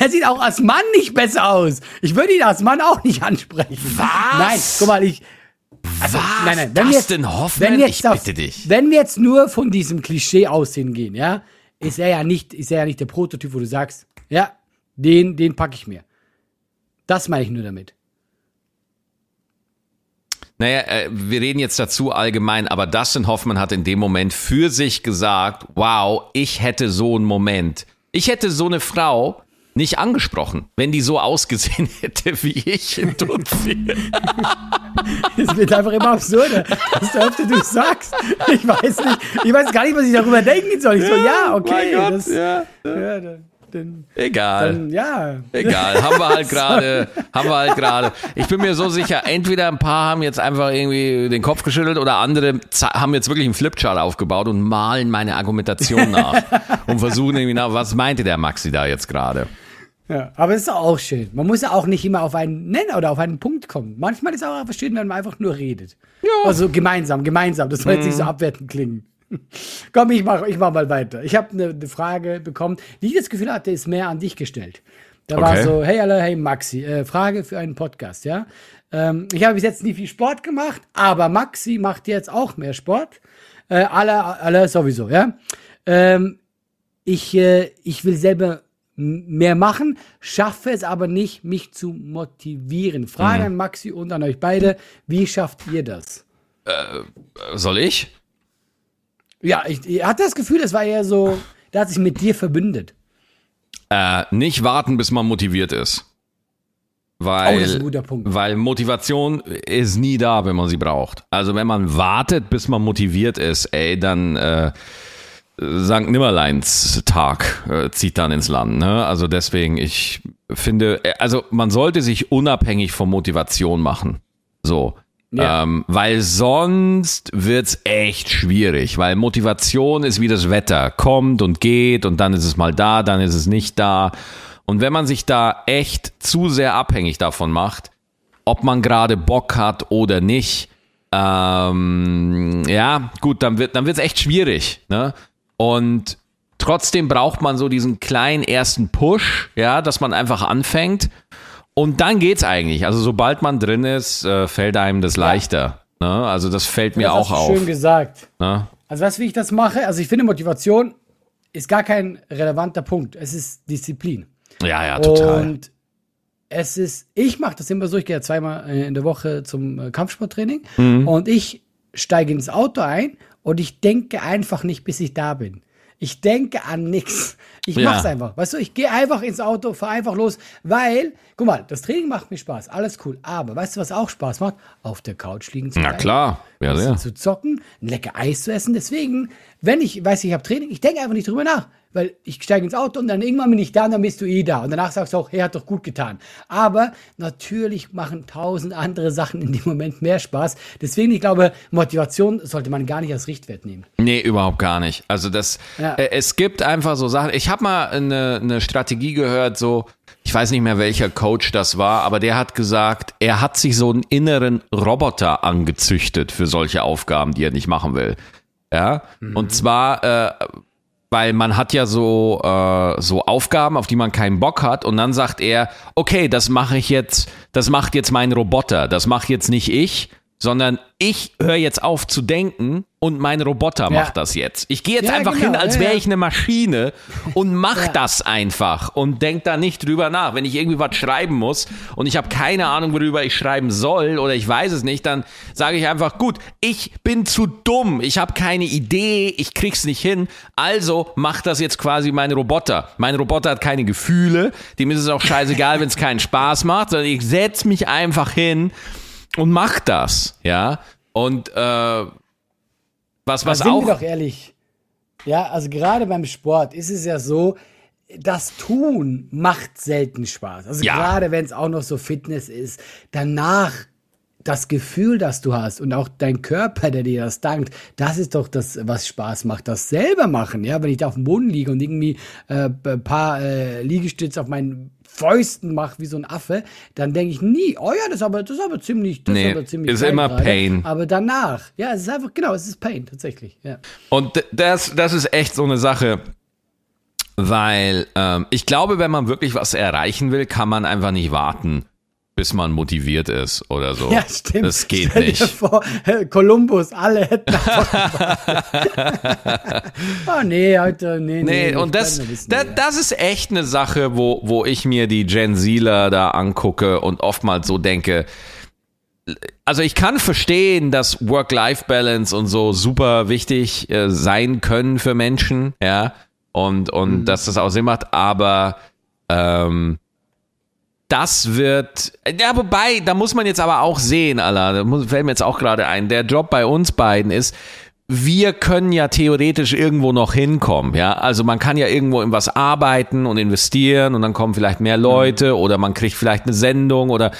Der sieht auch als Mann nicht besser aus. Ich würde ihn als Mann auch nicht ansprechen. Was? Nein, guck mal, ich. Also, Was? Nein, nein, wenn wir jetzt, Dustin Hoffman? wenn jetzt Ich bitte dich. Wenn wir jetzt nur von diesem Klischee aussehen gehen, ja, ist er ja nicht, ist er ja nicht der Prototyp, wo du sagst, ja, den, den packe ich mir. Das meine ich nur damit. Naja, äh, wir reden jetzt dazu allgemein, aber Dustin Hoffman hat in dem Moment für sich gesagt, wow, ich hätte so einen Moment. Ich hätte so eine Frau nicht angesprochen, wenn die so ausgesehen *laughs* hätte wie ich in Tutsi. *laughs* Es wird einfach immer absurder, desto öfter du sagst. Ich weiß nicht, ich weiß gar nicht, was ich darüber denken soll. Ich so, ja, okay. das, ja. ja, dann, Egal. dann, ja. Egal, haben wir halt *laughs* gerade, haben wir halt gerade. Ich bin mir so sicher, entweder ein paar haben jetzt einfach irgendwie den Kopf geschüttelt oder andere haben jetzt wirklich einen Flipchart aufgebaut und malen meine Argumentation nach *laughs* und versuchen irgendwie nach, was meinte der Maxi da jetzt gerade? Ja, aber es ist auch schön. Man muss ja auch nicht immer auf einen Nenner oder auf einen Punkt kommen. Manchmal ist es auch schön, wenn man einfach nur redet. Ja. Also gemeinsam, gemeinsam. Das soll jetzt nicht so abwertend klingen. *laughs* Komm, ich mach, ich mach mal weiter. Ich habe eine, eine Frage bekommen, die ich das Gefühl hatte, ist mehr an dich gestellt. Da war Okay. so, hey alle, hey Maxi, äh, Frage für einen Podcast, ja. Ähm, ich habe bis jetzt nie viel Sport gemacht, aber Maxi macht jetzt auch mehr Sport. Äh, alle, alle sowieso, ja. Ähm, ich, äh, ich will selber mehr machen, schaffe es aber nicht, mich zu motivieren. Frage Mhm. an Maxi und an euch beide, wie schafft ihr das? Soll ich? Ja, ich, ich hatte das Gefühl, das war eher so, da hat sich mit dir verbündet. Äh, nicht warten, bis man motiviert ist. Weil, Oh, das ist ein guter Punkt. weil Motivation ist nie da, wenn man sie braucht. Also wenn man wartet, bis man motiviert ist, ey, dann äh, Sankt Nimmerleins Tag äh, zieht dann ins Land. Ne? Also deswegen, ich finde, äh, also man sollte sich unabhängig von Motivation machen. So. Ja. Ähm, weil sonst wird's echt schwierig, weil Motivation ist wie das Wetter, kommt und geht und dann ist es mal da, dann ist es nicht da. Und wenn man sich da echt zu sehr abhängig davon macht, ob man gerade Bock hat oder nicht, ähm, ja, gut, dann wird dann echt schwierig. Ne? Und trotzdem braucht man so diesen kleinen ersten Push, ja, dass man einfach anfängt. Und dann geht's eigentlich. Also sobald man drin ist, äh, fällt einem das leichter. Ne? Also das fällt mir Das auch hast du auf. Schön gesagt. Ne? Also weißt du, wie ich das mache? Also ich finde, Motivation ist gar kein relevanter Punkt. Es ist Disziplin. Ja, ja, total. Und es ist, ich mache das immer so, ich gehe ja zweimal äh, in der Woche zum äh, Kampfsporttraining Mhm. und ich steige ins Auto ein und ich denke einfach nicht, bis ich da bin. Ich denke an nichts. Ich Ja. mach's einfach. Weißt du, ich gehe einfach ins Auto, fahr einfach los, weil, guck mal, das Training macht mir Spaß, alles cool. Aber weißt du, was auch Spaß macht? Auf der Couch liegen zu Na bleiben klar. Ja, sehr. zu zocken, ein lecker Eis zu essen. Deswegen, wenn ich weiß, ich habe Training, ich denke einfach nicht drüber nach. Weil ich steige ins Auto und dann irgendwann bin ich da und dann bist du eh da. Und danach sagst du auch, hey, hat doch gut getan. Aber natürlich machen tausend andere Sachen in dem Moment mehr Spaß. Deswegen, ich glaube, Motivation sollte man gar nicht als Richtwert nehmen. Nee, überhaupt gar nicht. Also das, Ja. äh, es gibt einfach so Sachen. Ich habe mal eine, eine Strategie gehört, so, ich weiß nicht mehr welcher Coach das war, aber der hat gesagt, er hat sich so einen inneren Roboter angezüchtet für solche Aufgaben, die er nicht machen will. Ja, und zwar, äh, weil man hat ja so, äh, so Aufgaben, auf die man keinen Bock hat. Und dann sagt er, okay, das mache ich jetzt, das macht jetzt mein Roboter, das mache jetzt nicht ich, sondern ich höre jetzt auf zu denken und mein Roboter macht das jetzt. Ich gehe jetzt Ja, einfach genau, hin, als ja, wäre ja. ich eine Maschine und mach *laughs* Ja. das einfach und denk da nicht drüber nach. Wenn ich irgendwie was schreiben muss und ich habe keine Ahnung, worüber ich schreiben soll oder ich weiß es nicht, dann sage ich einfach, gut, ich bin zu dumm, ich habe keine Idee, ich krieg's nicht hin, also macht das jetzt quasi mein Roboter. Mein Roboter hat keine Gefühle, dem ist es auch scheißegal, *laughs* wenn es keinen Spaß macht, sondern ich setz mich einfach hin und mach das, ja. Und äh, was, was sind wir auch doch ehrlich. Ja, also gerade beim Sport ist es ja so, das Tun macht selten Spaß. Also Ja. gerade wenn es auch noch so Fitness ist, danach das Gefühl, das du hast und auch dein Körper, der dir das dankt, das ist doch das, was Spaß macht. Das selber machen, ja, wenn ich da auf dem Boden liege und irgendwie äh, ein paar äh, Liegestütze auf meinen Fäusten mache wie so ein Affe, dann denke ich nie, oh ja, das ist aber, das ist aber ziemlich, das Nee, ist aber ziemlich ist immer gerade. Pain. Aber danach, ja, es ist einfach, genau, es ist Pain, tatsächlich, ja. Und das, das ist echt so eine Sache, weil ähm, ich glaube, wenn man wirklich was erreichen will, kann man einfach nicht warten, bis man motiviert ist oder so. Ja, stimmt. Das geht Stell dir nicht. vor, äh, Kolumbus, alle hätten Oh *laughs* nee, heute, nee, nee. Nee, und das, wissen, da, ja. das ist echt eine Sache, wo, wo ich mir die Gen Zler da angucke und oftmals so denke, also ich kann verstehen, dass Work-Life-Balance und so super wichtig äh, sein können für Menschen, ja, und, und dass das auch Sinn macht, aber ähm, das wird, ja, wobei, da muss man jetzt aber auch sehen, Allah, da fällt mir jetzt auch gerade ein, der Job bei uns beiden ist, wir können ja theoretisch irgendwo noch hinkommen, ja. Also man kann ja irgendwo in was arbeiten und investieren und dann kommen vielleicht mehr Leute oder man kriegt vielleicht eine Sendung oder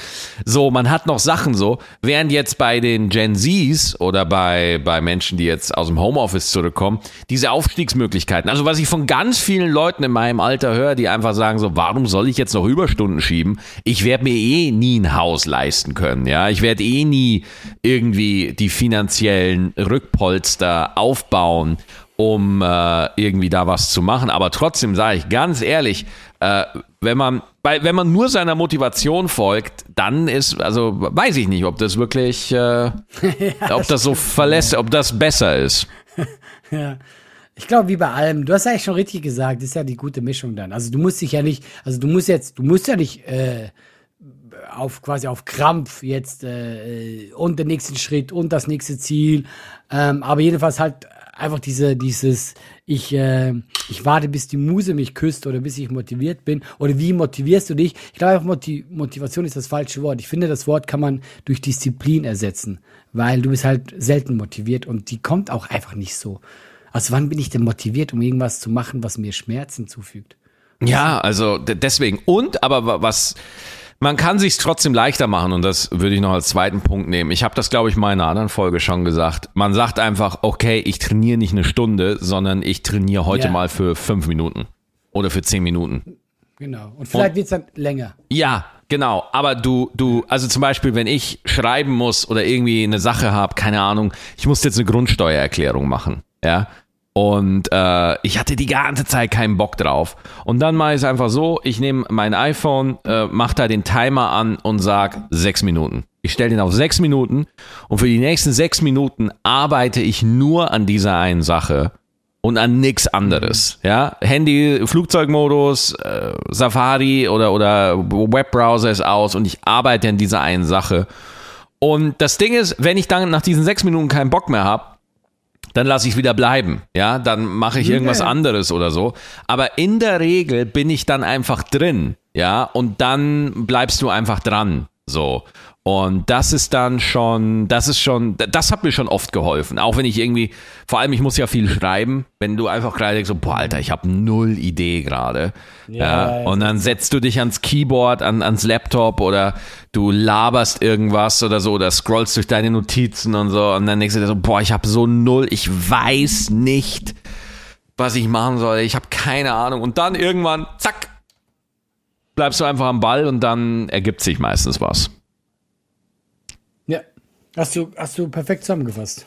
so. Man hat noch Sachen so. Während jetzt bei den Gen Zs oder bei, bei Menschen, die jetzt aus dem Homeoffice zurückkommen, diese Aufstiegsmöglichkeiten. Also was ich von ganz vielen Leuten in meinem Alter höre, die einfach sagen so, warum soll ich jetzt noch Überstunden schieben? Ich werde mir eh nie ein Haus leisten können, ja. Ich werde eh nie irgendwie die finanziellen Rückpolster aufbauen um äh, irgendwie da was zu machen. Aber trotzdem sage ich ganz ehrlich, äh, wenn man, weil wenn man nur seiner Motivation folgt, dann ist, also weiß ich nicht, ob das wirklich, äh, *laughs* ja, ob das so verlässt, ob das besser ist. *laughs* ja. Ich glaube, wie bei allem, du hast eigentlich schon richtig gesagt, das ist ja die gute Mischung dann. Also du musst dich ja nicht, also du musst jetzt, du musst ja nicht äh, auf quasi auf Krampf jetzt äh, und den nächsten Schritt und das nächste Ziel. Ähm, aber jedenfalls halt einfach diese, dieses, ich, äh, ich warte, bis die Muse mich küsst oder bis ich motiviert bin. Oder wie motivierst du dich? Ich glaube Motiv Motivation ist das falsche Wort. Ich finde, das Wort kann man durch Disziplin ersetzen, weil du bist halt selten motiviert und die kommt auch einfach nicht so. Also wann bin ich denn motiviert, um irgendwas zu machen, was mir Schmerzen zufügt? Ja, also deswegen. Und, aber was, man kann sich trotzdem leichter machen und das würde ich noch als zweiten Punkt nehmen. Ich habe das, glaube ich, mal in einer anderen Folge schon gesagt. Man sagt einfach, okay, ich trainiere nicht eine Stunde, sondern ich trainiere heute ja. mal für fünf Minuten oder für zehn Minuten. Genau. Und vielleicht wird es dann länger. Ja, genau. Aber du, du, also zum Beispiel, wenn ich schreiben muss oder irgendwie eine Sache habe, keine Ahnung, ich muss jetzt eine Grundsteuererklärung machen, ja. Und äh, ich hatte die ganze Zeit keinen Bock drauf. Und dann mache ich es einfach so, ich nehme mein iPhone, äh, mache da den Timer an und sage sechs Minuten. Ich stelle den auf sechs Minuten und für die nächsten sechs Minuten arbeite ich nur an dieser einen Sache und an nichts anderes. Ja, Handy, Flugzeugmodus, äh, Safari oder, oder Webbrowser ist aus und ich arbeite an dieser einen Sache. Und das Ding ist, wenn ich dann nach diesen sechs Minuten keinen Bock mehr habe, dann lasse ich wieder bleiben. Ja, dann mache ich irgendwas yeah. anderes oder so. Aber in der Regel bin ich dann einfach drin. Ja, und dann bleibst du einfach dran. So. Und das ist dann schon, das ist schon, das hat mir schon oft geholfen. Auch wenn ich irgendwie, vor allem ich muss ja viel schreiben, wenn du einfach gerade denkst, so, boah, Alter, ich habe null Idee gerade. Ja, ja, und dann setzt du dich ans Keyboard, an, ans Laptop oder du laberst irgendwas oder so oder scrollst durch deine Notizen und so und dann denkst du dir so, boah, ich habe so null, ich weiß nicht, was ich machen soll. Ich habe keine Ahnung. Und dann irgendwann, zack, bleibst du einfach am Ball und dann ergibt sich meistens was. Hast du, hast du perfekt zusammengefasst.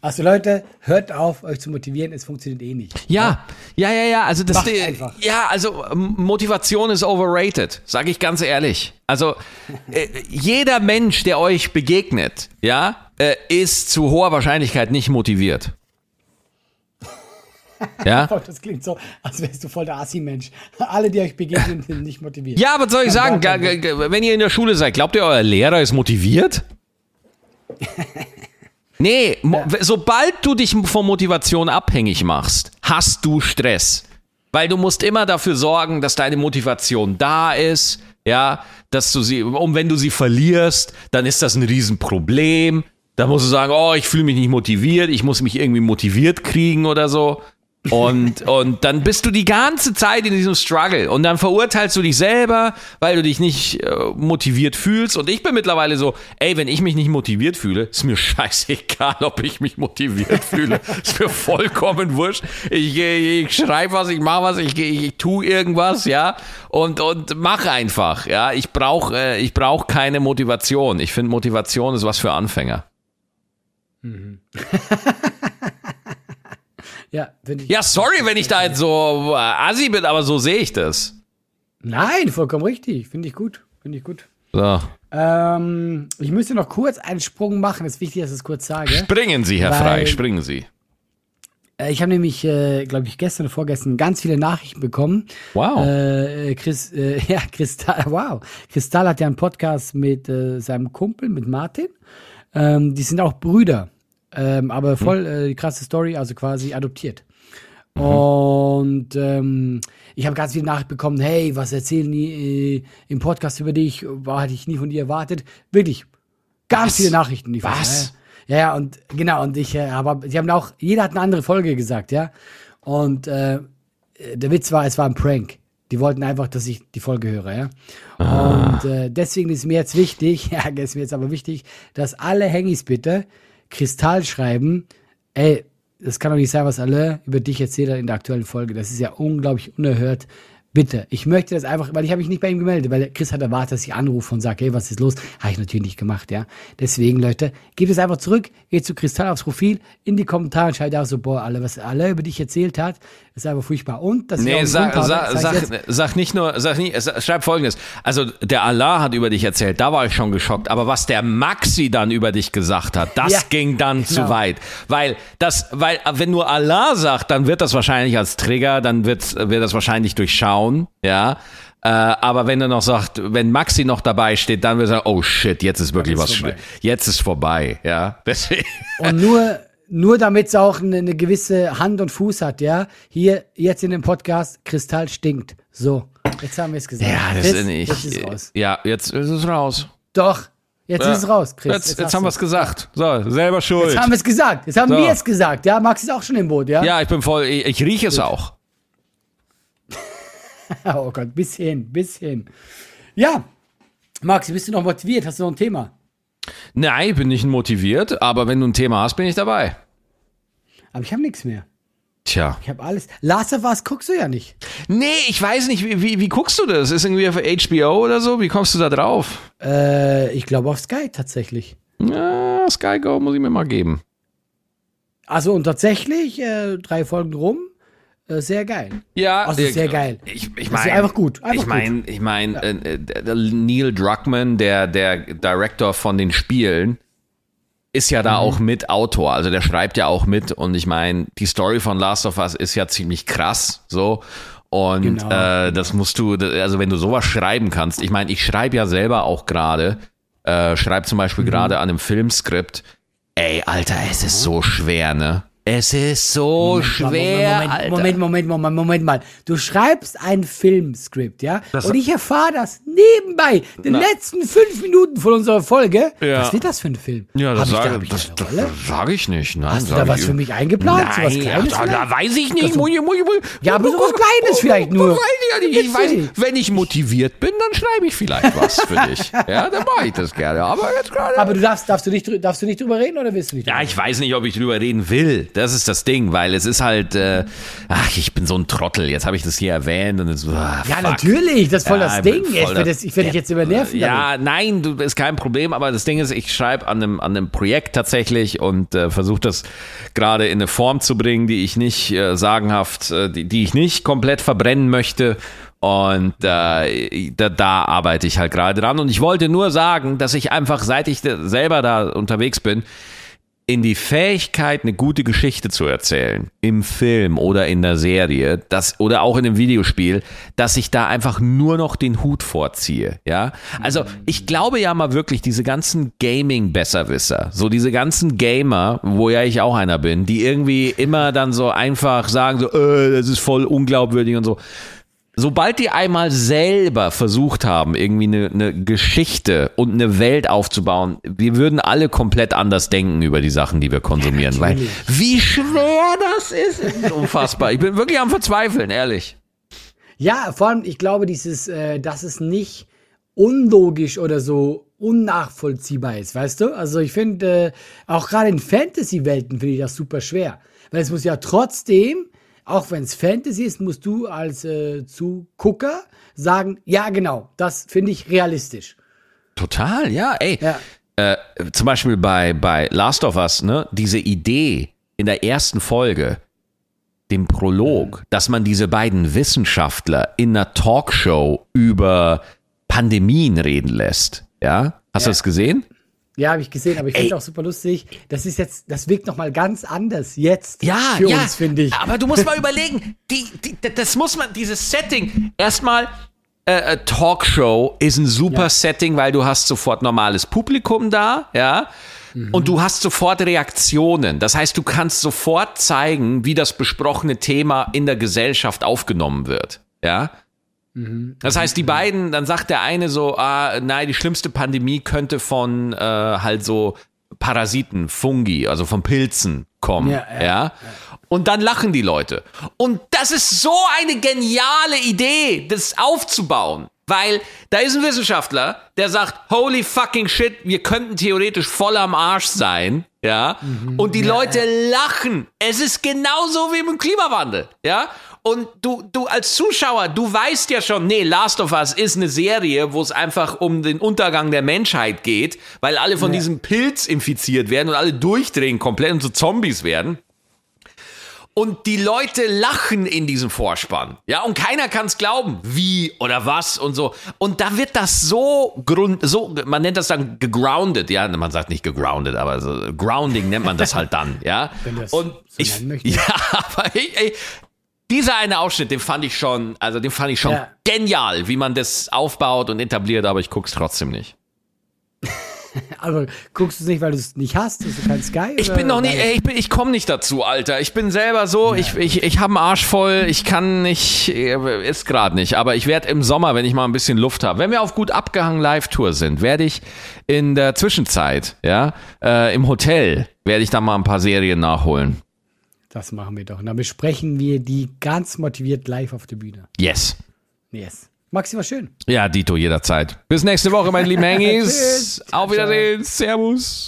Also Leute, hört auf, euch zu motivieren, es funktioniert eh nicht. Ja, ja, ja, ja, also das Macht einfach. ja, also Motivation ist overrated, sage ich ganz ehrlich. Also äh, jeder Mensch, der euch begegnet, ja, äh, ist zu hoher Wahrscheinlichkeit nicht motiviert. Ja? *laughs* Das klingt so, als wärst du voll der Assi-Mensch. Alle, die euch begegnen, sind nicht motiviert. Ja, was soll ich sagen? Wenn ihr in der Schule seid, glaubt ihr, euer Lehrer ist motiviert? *laughs* Nee, ja. sobald du dich von Motivation abhängig machst, hast du Stress. Weil du musst immer dafür sorgen, dass deine Motivation da ist, ja, dass du sie, und wenn du sie verlierst, dann ist das ein Riesenproblem. Da musst du sagen, oh, ich fühle mich nicht motiviert, ich muss mich irgendwie motiviert kriegen oder so. Und, und dann bist du die ganze Zeit in diesem Struggle und dann verurteilst du dich selber, weil du dich nicht äh, motiviert fühlst. Und ich bin mittlerweile so, ey, wenn ich mich nicht motiviert fühle, ist mir *laughs* scheißegal, ob ich mich motiviert fühle. ist mir vollkommen wurscht. Ich, ich, ich schreibe was, ich mache was, ich, ich, ich tue irgendwas, ja, und, und mach einfach, ja. Ich brauche äh, ich brauch keine Motivation. Ich finde, Motivation ist was für Anfänger. Mhm. *laughs* Ja, wenn ich, ja, sorry, wenn ich da jetzt so äh, assi bin, aber so sehe ich das. Nein, vollkommen richtig. Finde ich gut. Finde ich gut. So. Ähm, ich müsste noch kurz einen Sprung machen. Es ist wichtig, dass ich es kurz sage. Springen Sie, Herr Frei, springen Sie. Äh, ich habe nämlich, äh, glaube ich, gestern oder vorgestern ganz viele Nachrichten bekommen. Wow. Äh, Chris, äh, *laughs* ja, Kristall, wow. Kristall hat ja einen Podcast mit äh, seinem Kumpel, mit Martin. Ähm, die sind auch Brüder. Ähm, aber hm. voll äh, krasse Story, also quasi adoptiert. Mhm. Und ähm, ich habe ganz viel Nachricht bekommen, hey, was erzählen die äh, im Podcast über dich? War hatte ich nie von dir erwartet. Wirklich, ganz was? viele Nachrichten. Die was? ja, ja, und genau, und ich äh, aber sie haben auch, jeder hat eine andere Folge gesagt, ja. Und äh, der Witz war, es war ein Prank. Die wollten einfach, dass ich die Folge höre, ja. Ah. Und äh, deswegen ist mir jetzt wichtig, *laughs* ja, ist mir jetzt aber wichtig, dass alle Hengis bitte Kristall schreiben, ey, das kann doch nicht sein, was alle über dich erzählt haben in der aktuellen Folge. Das ist ja unglaublich unerhört. Bitte. Ich möchte das einfach, weil ich habe mich nicht bei ihm gemeldet, weil Chris hat erwartet, dass ich anrufe und sage, hey, was ist los? Habe ich natürlich nicht gemacht, ja. Deswegen, Leute, gebt es einfach zurück, geht zu Kristall aufs Profil, in die Kommentare und schreibt auch so, boah, alle, was alle über dich erzählt hat, ist einfach furchtbar. Und das Nee, sag, sag, sag, sag nicht nur, sag nicht, schreib folgendes. Also, der Allah hat über dich erzählt, da war ich schon geschockt. Aber was der Maxi dann über dich gesagt hat, das *laughs* ja, ging dann genau. zu weit. Weil das, weil, wenn nur Allah sagt, dann wird das wahrscheinlich als Trigger, dann wird, wird das wahrscheinlich durchschauen, ja. Äh, aber wenn er noch sagt, wenn Maxi noch dabei steht, dann wird er sagen, oh shit, jetzt ist wirklich was, vorbei. jetzt ist vorbei, ja. Deswegen. Und nur, nur damit es auch eine, eine, gewisse Hand und Fuß hat, ja. Hier, jetzt in dem Podcast, Kristall stinkt. So, jetzt haben wir es gesagt. Ja, das Chris, ist nicht. Jetzt ist raus. Ja, jetzt ist es raus. Doch, Jetzt ja. ist es raus, Chris. Jetzt, jetzt, jetzt haben wir es gesagt. So, selber schuld. Jetzt haben wir es gesagt. Jetzt haben so. wir es gesagt. Ja, Max ist auch schon im Boot, ja? Ja, ich bin voll, ich, ich rieche es auch. *laughs* oh Gott, bis hin, bis hin. Ja, Max, bist du noch motiviert? Hast du noch ein Thema? Nein, ich bin nicht motiviert, aber wenn du ein Thema hast, bin ich dabei. Aber ich habe nichts mehr. Tja. Ich habe alles. Last of Us guckst du ja nicht. Nee, ich weiß nicht. Wie, wie, wie guckst du das? Ist irgendwie auf HBO oder so? Wie kommst du da drauf? Äh, ich glaube auf Sky tatsächlich. Ja, Sky Go muss ich mir mal geben. Also und tatsächlich äh, drei Folgen rum. Äh, sehr geil. Ja, also sehr geil. Ich, ich meine, einfach gut. Einfach ich meine, ich meine, ja. äh, äh Neil Druckmann, der der Director von den Spielen, ist ja da mhm. auch mit Autor, also der schreibt ja auch mit und ich meine, die Story von Last of Us ist ja ziemlich krass, so. Und genau. äh, das musst du, also wenn du sowas schreiben kannst, ich meine, ich schreibe ja selber auch gerade, äh, schreibe zum Beispiel mhm. gerade an einem Filmskript, ey, Alter, es ist so schwer, ne? Es ist so Moment, schwer. Moment, Alter. Moment, Moment, Moment, Moment mal. Du schreibst ein Filmskript, ja? Das und ich erfahre das nebenbei, den Na. letzten fünf Minuten von unserer Folge. Ja. Was wird das für ein Film? Ja, das sage ich, das, das sag ich nicht. Nein, Hast du da was für mich eingeplant? Nein, so was Kleines ja, da, da, weiß ich nicht. Also, mui. Ja, aber so was Kleines vielleicht nur. Ich, ich weiß, wenn ich motiviert bin, dann schreibe ich vielleicht was für *laughs* dich. Ja, dann mache ich das gerne. Aber jetzt gerade. Aber du darfst, darfst, du nicht, darfst du nicht drüber reden oder willst du nicht? Ja, ich weiß nicht, ob ich drüber reden will. Das ist das Ding, weil es ist halt, äh, ach, ich bin so ein Trottel. Jetzt habe ich das hier erwähnt und es, ah, Ja, natürlich, das ist voll ja, das Ding. Ich werde dich jetzt übernerven. Ja, damit. nein, du, ist kein Problem, aber das Ding ist, ich schreibe an einem, an einem Projekt tatsächlich und äh, versuche das gerade in eine Form zu bringen, die ich nicht äh, sagenhaft, äh, die, die ich nicht komplett verbrennen möchte. Und äh, da, da arbeite ich halt gerade dran. Und ich wollte nur sagen, dass ich einfach, seit ich selber da unterwegs bin, in die Fähigkeit, eine gute Geschichte zu erzählen, im Film oder in der Serie, das, oder auch in einem Videospiel, dass ich da einfach nur noch den Hut vorziehe, ja. Also, ich glaube ja mal wirklich, diese ganzen Gaming-Besserwisser, so diese ganzen Gamer, wo ja ich auch einer bin, die irgendwie immer dann so einfach sagen so, äh, das ist voll unglaubwürdig und so sobald die einmal selber versucht haben, irgendwie eine, eine, Geschichte und eine Welt aufzubauen, wir würden alle komplett anders denken über die Sachen, die wir konsumieren. Ja, weil wie schwer das ist, ist unfassbar. Ich bin wirklich am Verzweifeln, ehrlich. Ja, vor allem, ich glaube, dieses, äh, dass es nicht unlogisch oder so unnachvollziehbar ist, weißt du? Also ich finde, äh, auch gerade in Fantasy-Welten finde ich das super schwer. Weil es muss ja trotzdem auch wenn es Fantasy ist, musst du als äh, Zugucker sagen, ja genau, das finde ich realistisch. Total, ja, ey. Ja. Äh, zum Beispiel bei, bei Last of Us, ne, diese Idee in der ersten Folge, dem Prolog, mhm. dass man diese beiden Wissenschaftler in einer Talkshow über Pandemien reden lässt. Ja? Hast ja. du das gesehen? Ja, habe ich gesehen, aber ich finde auch super lustig. Das ist jetzt, das wirkt noch mal ganz anders jetzt ja, für ja, uns, finde ich. Aber du musst mal *laughs* überlegen, die, die, das muss man, dieses Setting, erstmal äh, äh, Talkshow ist ein super ja. Setting, weil du hast sofort normales Publikum da, ja. Mhm. Und du hast sofort Reaktionen. Das heißt, du kannst sofort zeigen, wie das besprochene Thema in der Gesellschaft aufgenommen wird. Ja. Mhm. Das heißt, die beiden, dann sagt der eine so, ah, nein, die schlimmste Pandemie könnte von äh, halt so Parasiten, Fungi, also von Pilzen kommen. Ja, ja, ja. Und dann lachen die Leute. Und das ist so eine geniale Idee, das aufzubauen. Weil da ist ein Wissenschaftler, der sagt, holy fucking shit, wir könnten theoretisch voll am Arsch sein, ja. Mhm, und die ja, Leute lachen. Es ist genauso wie mit dem Klimawandel, ja. Und du, du als Zuschauer, du weißt ja schon, nee, Last of Us ist eine Serie, wo es einfach um den Untergang der Menschheit geht, weil alle von Ja. diesem Pilz infiziert werden und alle durchdrehen komplett und so Zombies werden. Und die Leute lachen in diesem Vorspann. Ja, und keiner kann es glauben, wie oder was und so. Und da wird das so grund, so, man nennt das dann gegroundet, ja, man sagt nicht gegroundet, aber so Grounding nennt man das halt dann, ja. *laughs* Wenn das und so ich, *laughs* ja, aber ich, ey, dieser eine Ausschnitt, den fand ich schon, also den fand ich schon Ja. genial, wie man das aufbaut und etabliert, aber ich guck's trotzdem nicht. Aber *laughs* guckst du es nicht, weil du es nicht hast? Hast du kein Sky? Ich bin noch weil- ey, ich, bin, ich komme nicht dazu, Alter. Ich bin selber so, ich, ich, ich habe einen Arsch voll, ich kann nicht, äh, ist gerade nicht. Aber ich werde im Sommer, wenn ich mal ein bisschen Luft habe, wenn wir auf gut abgehangen Live-Tour sind, werde ich in der Zwischenzeit, ja, äh, im Hotel, werde ich dann mal ein paar Serien nachholen. Das machen wir doch. Und dann besprechen wir die ganz motiviert live auf der Bühne. Yes. Yes. Maxi, war schön. Ja, Dito, jederzeit. Bis nächste Woche, meine lieben *laughs* Hengis. Auf Wiedersehen. Servus.